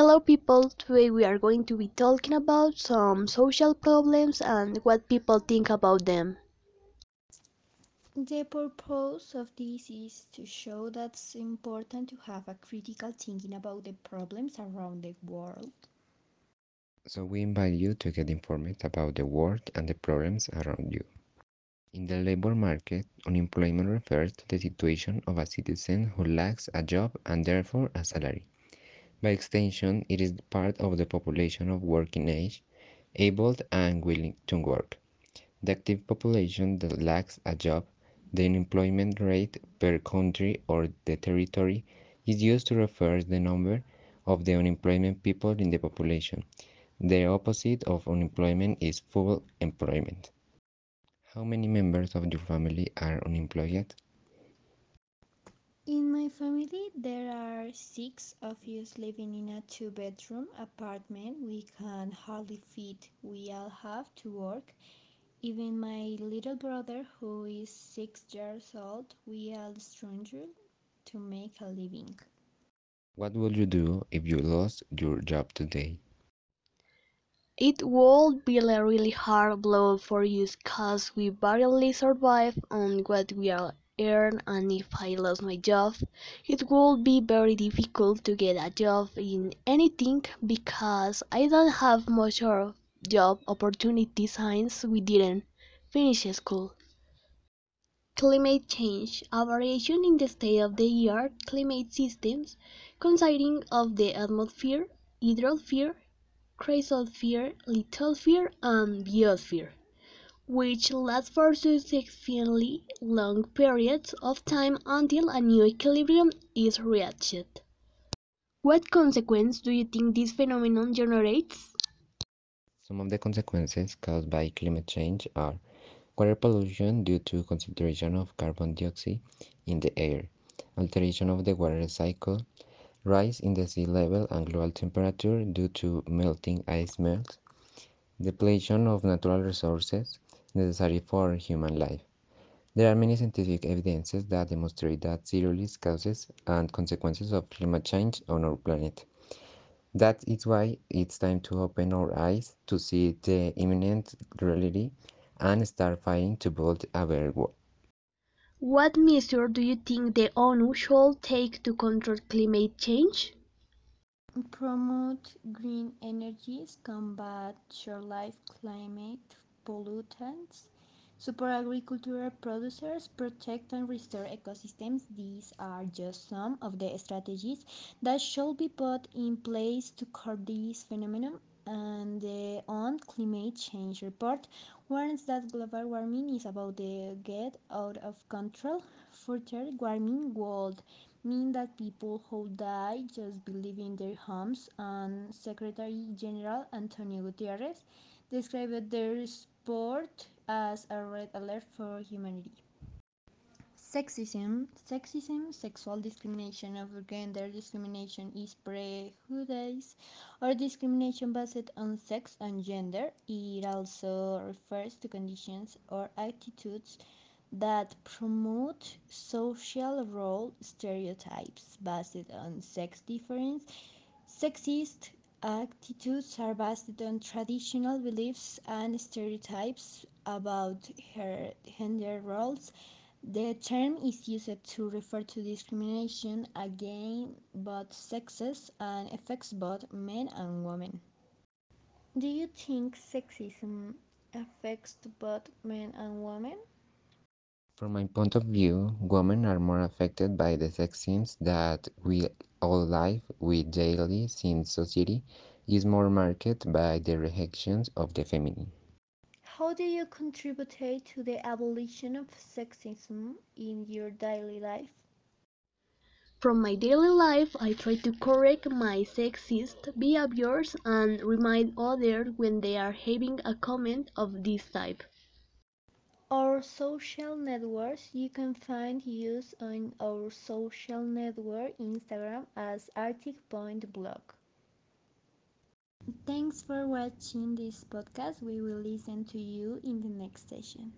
Hello people, today we are going to be talking about some social problems and what people think about them. The purpose of this is to show that it's important to have a critical thinking about the problems around the world. So we invite you to get informed about the world and the problems around you. In the labor market, unemployment refers to the situation of a citizen who lacks a job and therefore a salary. By extension, it is part of the population of working age, able and willing to work. The active population that lacks a job, the unemployment rate per country or the territory, is used to refer the number of the unemployment people in the population. The opposite of unemployment is full employment. How many members of your family are unemployed? In my family, there are six of us living in a two bedroom apartment. We can hardly fit. We all have to work. Even my little brother, who is six years old, we all struggle to make a living. What would you do if you lost your job today? It would be a really hard blow for us cause we barely survive on what we earn and if I lost my job, it would be very difficult to get a job in anything because I don't have much of job opportunities since we didn't finish school. Climate change, a variation in the state of the earth climate systems consisting of the atmosphere, hydrosphere, cryosphere, lithosphere, and biosphere, which lasts for successively long periods of time until a new equilibrium is reached. What consequence do you think this phenomenon generates? Some of the consequences caused by climate change are water pollution due to concentration of carbon dioxide in the air, alteration of the water cycle, rise in the sea level and global temperature due to melting ice melt, depletion of natural resources necessary for human life. There are many scientific evidences that demonstrate the serious causes and consequences of climate change on our planet. That is why it's time to open our eyes to see the imminent reality and start fighting to build a better world. What measures do you think the ONU should take to control climate change? Promote green energies, combat short-lived climate pollutants, support agricultural producers, protect and restore ecosystems. These are just some of the strategies that should be put in place to curb this phenomenon. And the on climate change report warns that global warming is about to get out of control. Further warming would mean that people who die just be leaving their homes and Secretary General Antonio Guterres described their sport as a red alert for humanity. Sexism, sexism, sexual discrimination or gender discrimination is prejudice or discrimination based on sex and gender. It also refers to conditions or attitudes that promote social role stereotypes based on sex difference. Sexist attitudes are based on traditional beliefs and stereotypes about her gender roles. The term is used to refer to discrimination against both sexes and affects both men and women. Do you think sexism affects both men and women? From my point of view, women are more affected by the sexism that we all live with daily since society is more marked by the rejections of the feminine. How do you contribute to the abolition of sexism in your daily life? From my daily life, I try to correct my sexist behaviors and remind others when they are having a comment of this type. Our social networks, you can find us on our social network Instagram as Arctic Point Blog. Thanks for watching this podcast. We will listen to you in the next session.